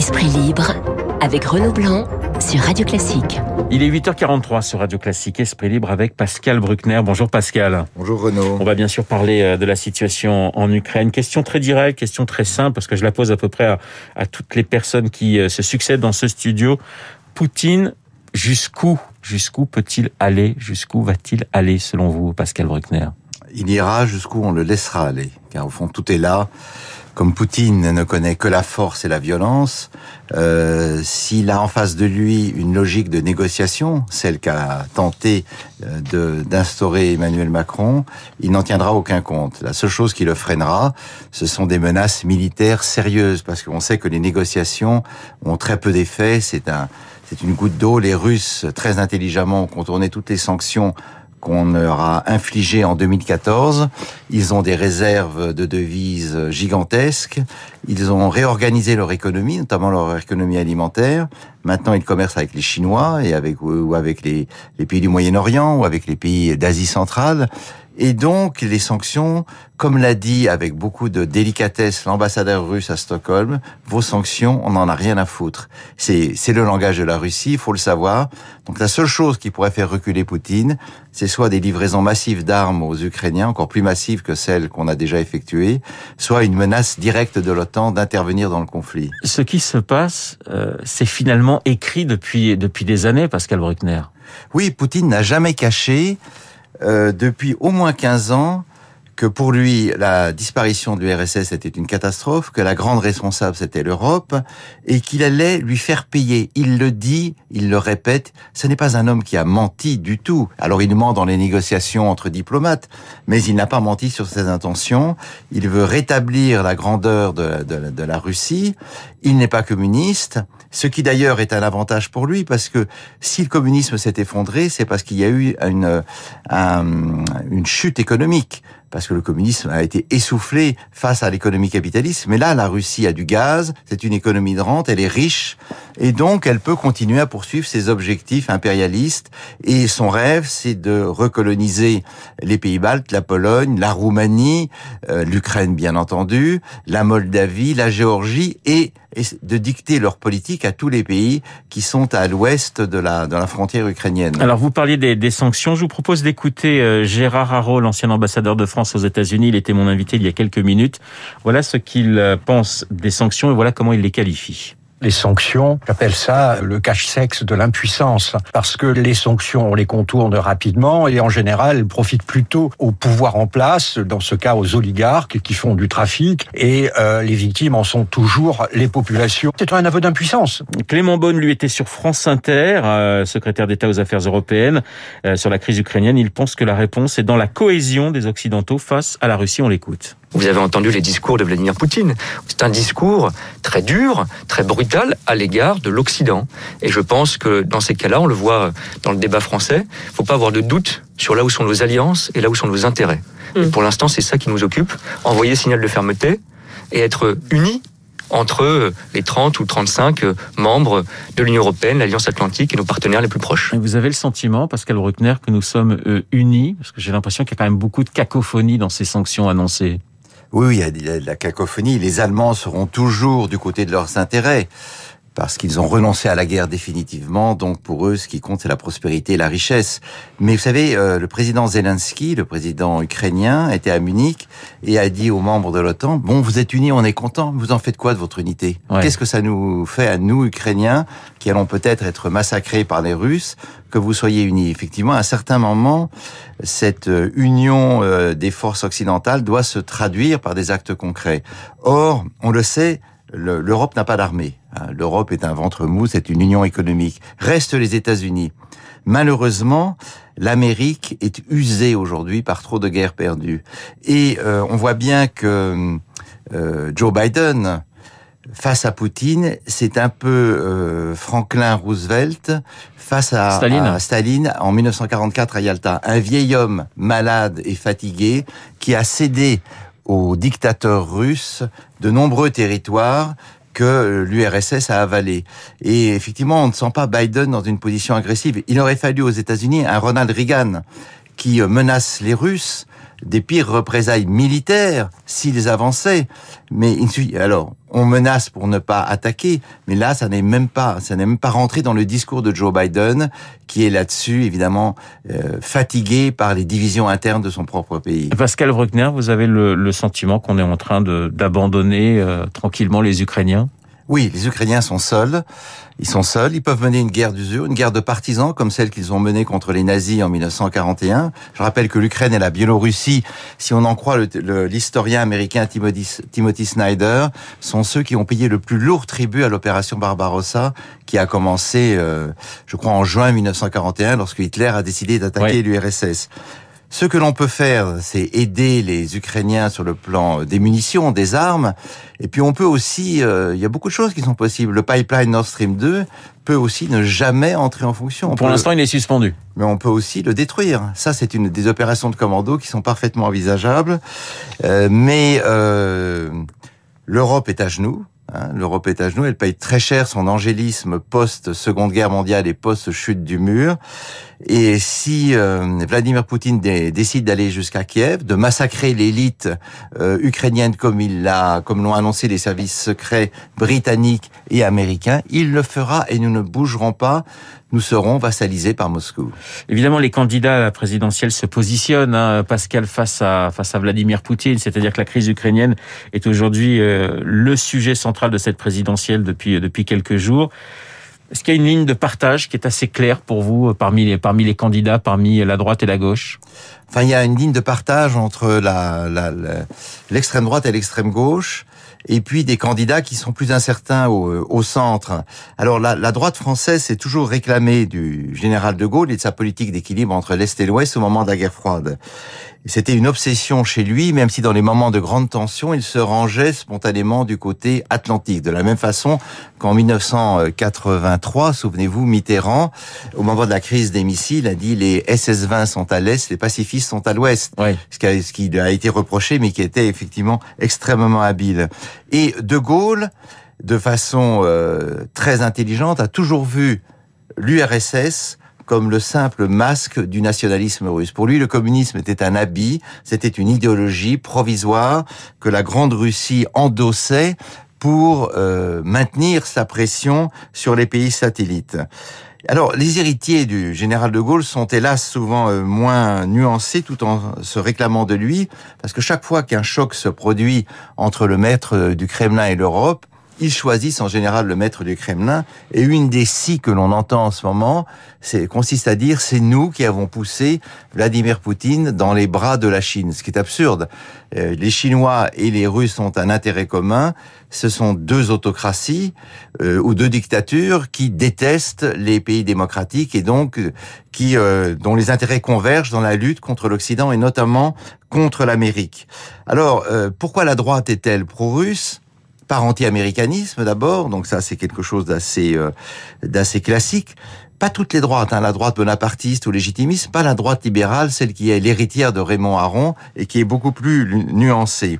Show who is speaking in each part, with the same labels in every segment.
Speaker 1: Esprit libre avec Renaud Blanc sur Radio Classique.
Speaker 2: Il est 8h43 sur Radio Classique Esprit libre avec Pascal Bruckner. Bonjour Pascal.
Speaker 3: Bonjour Renaud.
Speaker 2: On va bien sûr parler euh, de la situation en Ukraine. Question très directe, question très simple parce que je la pose à peu près à, toutes les personnes qui euh, se succèdent dans ce studio. Poutine, jusqu'où jusqu'où peut-il aller Jusqu'où va-t-il aller selon vous Pascal Bruckner?
Speaker 3: Il ira jusqu'où on le laissera aller car au fond tout est là comme Poutine ne connaît que la force et la violence, euh, s'il a en face de lui une logique de négociation, celle qu'a tenté euh, d'instaurer Emmanuel Macron, il n'en tiendra aucun compte. La seule chose qui le freinera, ce sont des menaces militaires sérieuses, parce qu'on sait que les négociations ont très peu d'effet. C'est un, c'est une goutte d'eau. Les Russes, très intelligemment, ont contourné toutes les sanctions qu'on leur a infligé en 2014. Ils ont des réserves de devises gigantesques. Ils ont réorganisé leur économie, notamment leur économie alimentaire. Maintenant, ils commercent avec les Chinois et avec ou avec les, les pays du Moyen-Orient ou avec les pays d'Asie centrale. Et donc, les sanctions, comme l'a dit avec beaucoup de délicatesse l'ambassadeur russe à Stockholm, vos sanctions, on n'en a rien à foutre. C'est, c'est le langage de la Russie, il faut le savoir. Donc, la seule chose qui pourrait faire reculer Poutine, c'est soit des livraisons massives d'armes aux Ukrainiens, encore plus massives que celles qu'on a déjà effectuées, soit une menace directe de l'OTAN d'intervenir dans le conflit.
Speaker 2: Ce qui se passe, euh, c'est finalement écrit depuis, depuis des années, Pascal Bruckner.
Speaker 3: Oui, Poutine n'a jamais caché euh, depuis au moins 15 ans que pour lui, la disparition de l'URSS était une catastrophe, que la grande responsable c'était l'Europe, et qu'il allait lui faire payer. Il le dit, il le répète, ce n'est pas un homme qui a menti du tout. Alors il ment dans les négociations entre diplomates, mais il n'a pas menti sur ses intentions. Il veut rétablir la grandeur de, de, de la Russie. Il n'est pas communiste, ce qui d'ailleurs est un avantage pour lui, parce que si le communisme s'est effondré, c'est parce qu'il y a eu une, une chute économique parce que le communisme a été essoufflé face à l'économie capitaliste. Mais là, la Russie a du gaz, c'est une économie de rente, elle est riche, et donc elle peut continuer à poursuivre ses objectifs impérialistes. Et son rêve, c'est de recoloniser les pays baltes, la Pologne, la Roumanie, euh, l'Ukraine bien entendu, la Moldavie, la Géorgie, et, de dicter leur politique à tous les pays qui sont à l'ouest de la, de la frontière ukrainienne.
Speaker 2: Alors vous parliez des, des sanctions, je vous propose d'écouter euh, Gérard Haro, l'ancien ambassadeur de France aux États-Unis. Il était mon invité il y a quelques minutes. Voilà ce qu'il euh, pense des sanctions et voilà comment il les qualifie
Speaker 4: les sanctions, j'appelle ça le cache-sexe de l'impuissance, parce que les sanctions, on les contourne rapidement et en général, elles profitent plutôt au pouvoir en place, dans ce cas aux oligarques qui font du trafic, et euh, les victimes en sont toujours les populations. C'est un aveu d'impuissance.
Speaker 2: Clément Beaune, lui, était sur France Inter, euh, secrétaire d'État aux affaires européennes, euh, sur la crise ukrainienne. Il pense que la réponse est dans la cohésion des Occidentaux face à la Russie. On l'écoute.
Speaker 5: Vous avez entendu les discours de Vladimir Poutine. C'est un discours très dur, très brutal à l'égard de l'Occident. Et je pense que dans ces cas-là, on le voit dans le débat français, il ne faut pas avoir de doute sur là où sont nos alliances et là où sont nos intérêts. Et mm. pour l'instant, c'est ça qui nous occupe. Envoyer signal de fermeté et être unis entre les 30 ou 35 membres de l'Union européenne, l'Alliance atlantique et nos partenaires les plus proches.
Speaker 2: Et vous avez le sentiment, Pascal Bruckner, que nous sommes euh, unis? Parce que j'ai l'impression qu'il y a quand même beaucoup de cacophonie dans ces sanctions annoncées.
Speaker 3: Oui, il y a de la cacophonie. Les Allemands seront toujours du côté de leurs intérêts parce qu'ils ont renoncé à la guerre définitivement. Donc pour eux, ce qui compte, c'est la prospérité et la richesse. Mais vous savez, euh, le président Zelensky, le président ukrainien, était à Munich et a dit aux membres de l'OTAN, bon, vous êtes unis, on est content, vous en faites quoi de votre unité? Qu'est-ce que ça nous fait à nous, Ukrainiens, qui allons peut-être être massacrés par les Russes, que vous soyez unis? Effectivement, à un certain moment, cette euh, union euh, des forces occidentales doit se traduire par des actes concrets. Or, on le sait, l'Europe n'a pas d'armée. Hein. L'Europe est un ventre mou, c'est une union économique. Restent les États-Unis. Malheureusement, l'Amérique est usée aujourd'hui par trop de guerres perdues. Et euh, on voit bien que Joe Biden, face à Poutine, c'est un peu euh, Franklin Roosevelt face à Staline. en 1944 à Yalta. Un vieil homme malade et fatigué qui a cédé aux dictateurs russes de nombreux territoires que l'URSS a avalé. Et effectivement, on ne sent pas Biden dans une position agressive. Il aurait fallu aux États-Unis un Ronald Reagan qui menace les Russes des pires représailles militaires s'ils avançaient. Mais alors, on menace pour ne pas attaquer, mais là, ça n'est même pas, ça n'est même pas rentré dans le discours de Joe Biden, qui est là-dessus évidemment euh, fatigué par les divisions internes de son propre pays.
Speaker 2: Pascal Bruckner, vous avez le, le sentiment qu'on est en train d'abandonner euh, tranquillement les Ukrainiens?
Speaker 3: Oui, les Ukrainiens sont seuls. Ils sont seuls. Ils peuvent mener une guerre d'usure, une guerre de partisans comme celle qu'ils ont menée contre les nazis en 1941. Je rappelle que l'Ukraine et la Biélorussie, si on en croit l'historien américain Timothy, Snyder, sont ceux qui ont payé le plus lourd tribut à l'opération Barbarossa, qui a commencé, euh, je crois, en juin 1941, lorsque Hitler a décidé d'attaquer l'URSS. Ce que l'on peut faire, c'est aider les Ukrainiens sur le plan des munitions, des armes, et puis on peut aussi, euh, il y a beaucoup de choses qui sont possibles. Le pipeline Nord Stream 2 peut aussi ne jamais entrer en fonction.
Speaker 2: Pour l'instant, il est suspendu.
Speaker 3: Mais on peut aussi le détruire. Ça, c'est une des opérations de commando qui sont parfaitement envisageables. Euh, mais euh, l'Europe est à genoux. Hein, L'Europe est à genoux, elle paye très cher son angélisme post-Seconde Guerre mondiale et post-chute du mur. Et si euh, Vladimir Poutine décide d'aller jusqu'à Kiev, de massacrer l'élite euh, ukrainienne comme il l'a, comme l'ont annoncé les services secrets britanniques et américains, il le fera et nous ne bougerons pas nous serons vassalisés par Moscou.
Speaker 2: Évidemment, les candidats à la présidentielle se positionnent, hein, Pascal, face à, face à Vladimir Poutine. C'est-à-dire que la crise ukrainienne est aujourd'hui euh, le sujet central de cette présidentielle depuis, depuis quelques jours. Est-ce qu'il y a une ligne de partage qui est assez claire pour vous euh, parmi les, parmi les candidats, parmi la droite et la gauche?
Speaker 3: Enfin, il y a une ligne de partage entre l'extrême la, droite et l'extrême gauche et puis des candidats qui sont plus incertains au, au centre. Alors la, la droite française s'est toujours réclamée du général de Gaulle et de sa politique d'équilibre entre l'Est et l'Ouest au moment de la guerre froide. C'était une obsession chez lui, même si dans les moments de grande tension, il se rangeait spontanément du côté atlantique. De la même façon qu'en 1983, souvenez-vous, Mitterrand, au moment de la crise des missiles, a dit les SS-20 sont à l'est, les pacifistes sont à l'ouest.
Speaker 2: Oui.
Speaker 3: Ce qui a été reproché, mais qui était effectivement extrêmement habile. Et De Gaulle, de façon euh, très intelligente, a toujours vu l'URSS comme le simple masque du nationalisme russe. Pour lui, le communisme était un habit, c'était une idéologie provisoire que la Grande Russie endossait pour euh, maintenir sa pression sur les pays satellites. Alors, les héritiers du général de Gaulle sont hélas souvent euh, moins nuancés tout en se réclamant de lui, parce que chaque fois qu'un choc se produit entre le maître du Kremlin et l'Europe, ils choisissent en général le maître du Kremlin. Et une des six que l'on entend en ce moment, c'est consiste à dire c'est nous qui avons poussé Vladimir Poutine dans les bras de la Chine, ce qui est absurde. Euh, les Chinois et les Russes ont un intérêt commun. Ce sont deux autocraties euh, ou deux dictatures qui détestent les pays démocratiques et donc euh, qui dont les intérêts convergent dans la lutte contre l'Occident et notamment contre l'Amérique. Alors pourquoi la droite est-elle pro-russe? Par anti-américanisme d'abord, donc ça c'est quelque chose d'assez euh, d'assez classique. Pas toutes les droites, hein, la droite bonapartiste ou légitimiste, pas la droite libérale, celle qui est l'héritière de Raymond Aron et qui est beaucoup plus nuancée.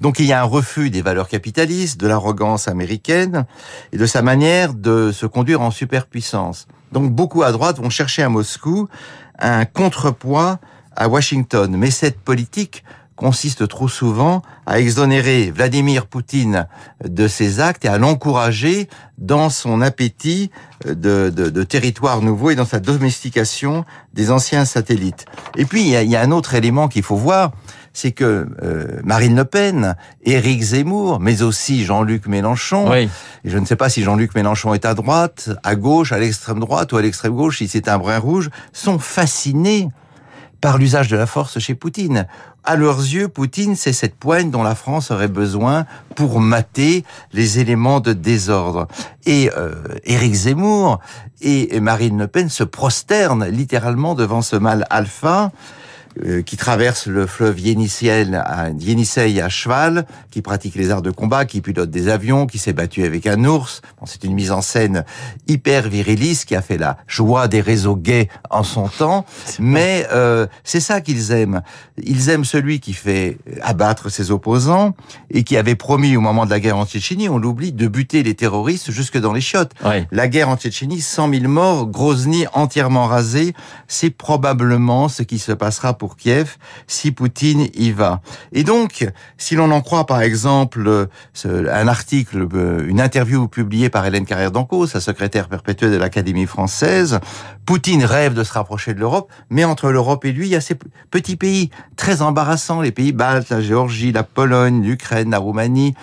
Speaker 3: Donc il y a un refus des valeurs capitalistes, de l'arrogance américaine et de sa manière de se conduire en superpuissance. Donc beaucoup à droite vont chercher à Moscou un contrepoids à Washington. Mais cette politique consiste trop souvent à exonérer Vladimir Poutine de ses actes et à l'encourager dans son appétit de, de, territoires nouveaux et dans sa domestication des anciens satellites. Et puis, il y a, un autre élément qu'il faut voir, c'est que euh, Marine Le Pen, Éric Zemmour, mais aussi Jean-Luc Mélenchon, et je ne sais pas si Jean-Luc Mélenchon est à droite, à gauche, à l'extrême droite ou à l'extrême gauche, si c'est un brin rouge, sont fascinés par l'usage de la force chez Poutine. À leurs yeux, Poutine, c'est cette poigne dont la France aurait besoin pour mater les éléments de désordre. Et euh, Éric Zemmour et Marine Le Pen se prosternent littéralement devant ce mal alpha qui traverse le fleuve Yenisei à, Yenisei à cheval, qui pratique les arts de combat, qui pilote des avions, qui s'est battu avec un ours. Bon, c'est une mise en scène hyper viriliste qui a fait la joie des réseaux gays en son temps. Mais euh, c'est ça qu'ils aiment. Ils aiment celui qui fait abattre ses opposants et qui avait promis au moment de la guerre en Tchétchénie, on l'oublie, de buter les terroristes jusque dans les chiottes. La guerre en Tchétchénie, 100 000 morts, Grozny entièrement rasé, c'est probablement ce qui se passera pour Kiev si Poutine y va. Et donc, si l'on en croit par exemple un article, euh, une interview publiée par Hélène Carrère d'Ancos, sa secrétaire perpétuelle de l'Académie française, Poutine rêve de se rapprocher de l'Europe, mais entre l'Europe et lui, il y a ces petits pays très embarrassants, les pays baltes, la Géorgie, la Pologne, l'Ukraine, la Roumanie,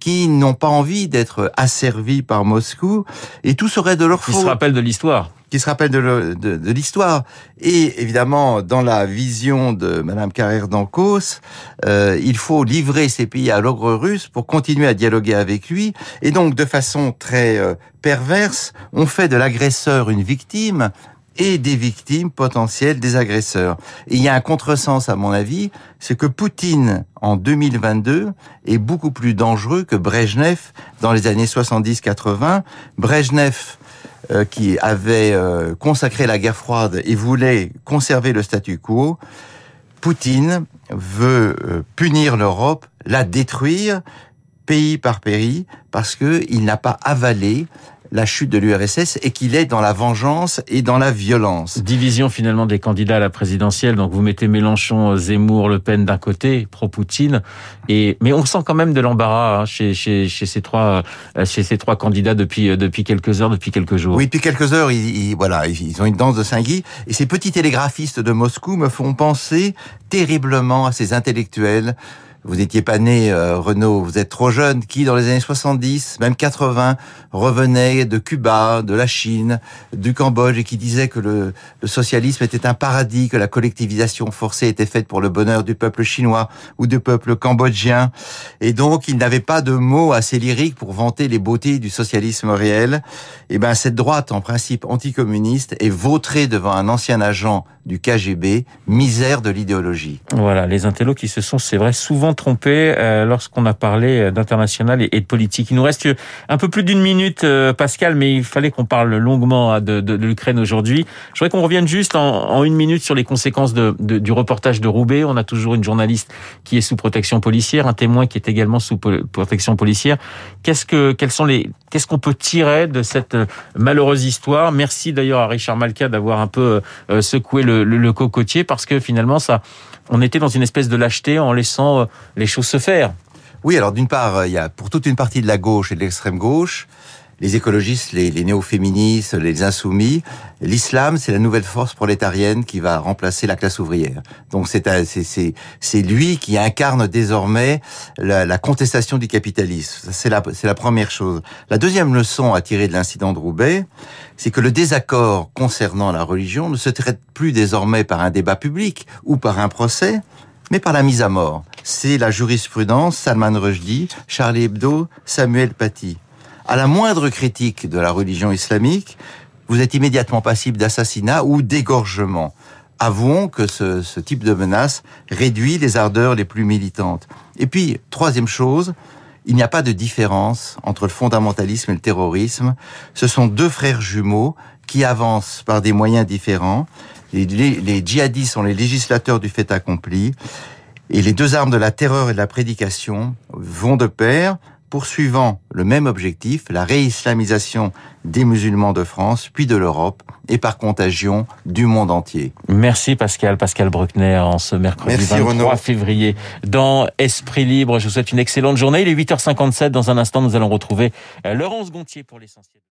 Speaker 3: qui n'ont pas envie d'être asservis par Moscou, et tout serait de leur faute.
Speaker 2: Qui se rappellent de l'histoire
Speaker 3: qui se rappelle de, de, l'histoire. Et évidemment, dans la vision de Madame Carrère d'Ancos, euh, il faut livrer ces pays à l'ogre russe pour continuer à dialoguer avec lui. Et donc, de façon très euh, perverse, on fait de l'agresseur une victime et des victimes potentielles des agresseurs. Et il y a un contresens, à mon avis, c'est que Poutine, en 2022, est beaucoup plus dangereux que Brejnev dans les années 70-80. Brejnev, euh, qui avait euh, consacré la guerre froide et voulait conserver le statu quo, Poutine veut euh, punir l'Europe, la détruire pays par pays, parce qu'il n'a pas avalé la chute de l'URSS et qu'il est dans la vengeance et dans la violence.
Speaker 2: Division finalement des candidats à la présidentielle. Donc vous mettez Mélenchon, Zemmour, Le Pen d'un côté, pro-Poutine, et mais on sent quand même de l'embarras hein, chez, chez, chez ces trois euh, chez ces trois candidats depuis euh, depuis quelques heures, depuis quelques jours.
Speaker 3: Oui, depuis quelques heures, ils, voilà, ils ont une danse de Saint-Guy et ces petits télégraphistes de Moscou me font penser terriblement à ces intellectuels vous n'étiez pas né, euh, Renaud, vous êtes trop jeune, qui dans les années 70, même 80, revenait de Cuba, de la Chine, du Cambodge, et qui disait que le, le, socialisme était un paradis, que la collectivisation forcée était faite pour le bonheur du peuple chinois ou du peuple cambodgien. Et donc, il n'avait pas de mots assez lyriques pour vanter les beautés du socialisme réel. Et eh ben, cette droite, en principe anticommuniste, est vautrée devant un ancien agent du KGB, misère de l'idéologie.
Speaker 2: Voilà, les intellos qui se sont, c'est vrai, souvent trompés euh, lorsqu'on a parlé euh, d'international et, de politique. Il nous reste un peu plus d'une minute, euh, Pascal, mais il fallait qu'on parle longuement hein, de, l'Ukraine aujourd'hui. Je voudrais qu'on revienne juste en, une minute sur les conséquences du reportage de Roubaix. On a toujours une journaliste qui est sous protection policière, un témoin qui est également sous protection policière. Qu'est-ce que, quels sont les, qu'est-ce qu'on peut tirer de cette malheureuse histoire? Merci d'ailleurs à Richard Malka d'avoir un peu secoué le le, cocotier parce que finalement, ça, on était dans une espèce de lâcheté en laissant euh, les choses se faire.
Speaker 3: Oui, alors d'une part, il y a pour toute une partie de la gauche et de l'extrême gauche, les écologistes, les, néo-féministes, les insoumis, l'islam, c'est la nouvelle force prolétarienne qui va remplacer la classe ouvrière. Donc c'est c'est lui qui incarne désormais la, la contestation du capitalisme. C'est la la première chose. La deuxième leçon à tirer de l'incident de Roubaix, c'est que le désaccord concernant la religion ne se traite plus désormais par un débat public ou par un procès, mais par la mise à mort. C'est la jurisprudence Salman Rushdie, Charlie Hebdo, Samuel Paty à la moindre critique de la religion islamique, vous êtes immédiatement passible d'assassinat ou d'égorgement. Avouons que ce, type de menace réduit les ardeurs les plus militantes. Et puis, troisième chose, il n'y a pas de différence entre le fondamentalisme et le terrorisme. Ce sont deux frères jumeaux qui avancent par des moyens différents. Les, les, les djihadistes sont les législateurs du fait accompli. Et les deux armes de la terreur et de la prédication vont de pair poursuivant le même objectif, la réislamisation des musulmans de France, puis de l'Europe, et par contagion du monde entier.
Speaker 2: Merci Pascal, Pascal Bruckner, en ce mercredi 23 février. Dans Esprit Libre, je vous souhaite une excellente journée. Il est 8h57. Dans un instant, nous allons retrouver euh, Laurence Gontier pour l'essentiel.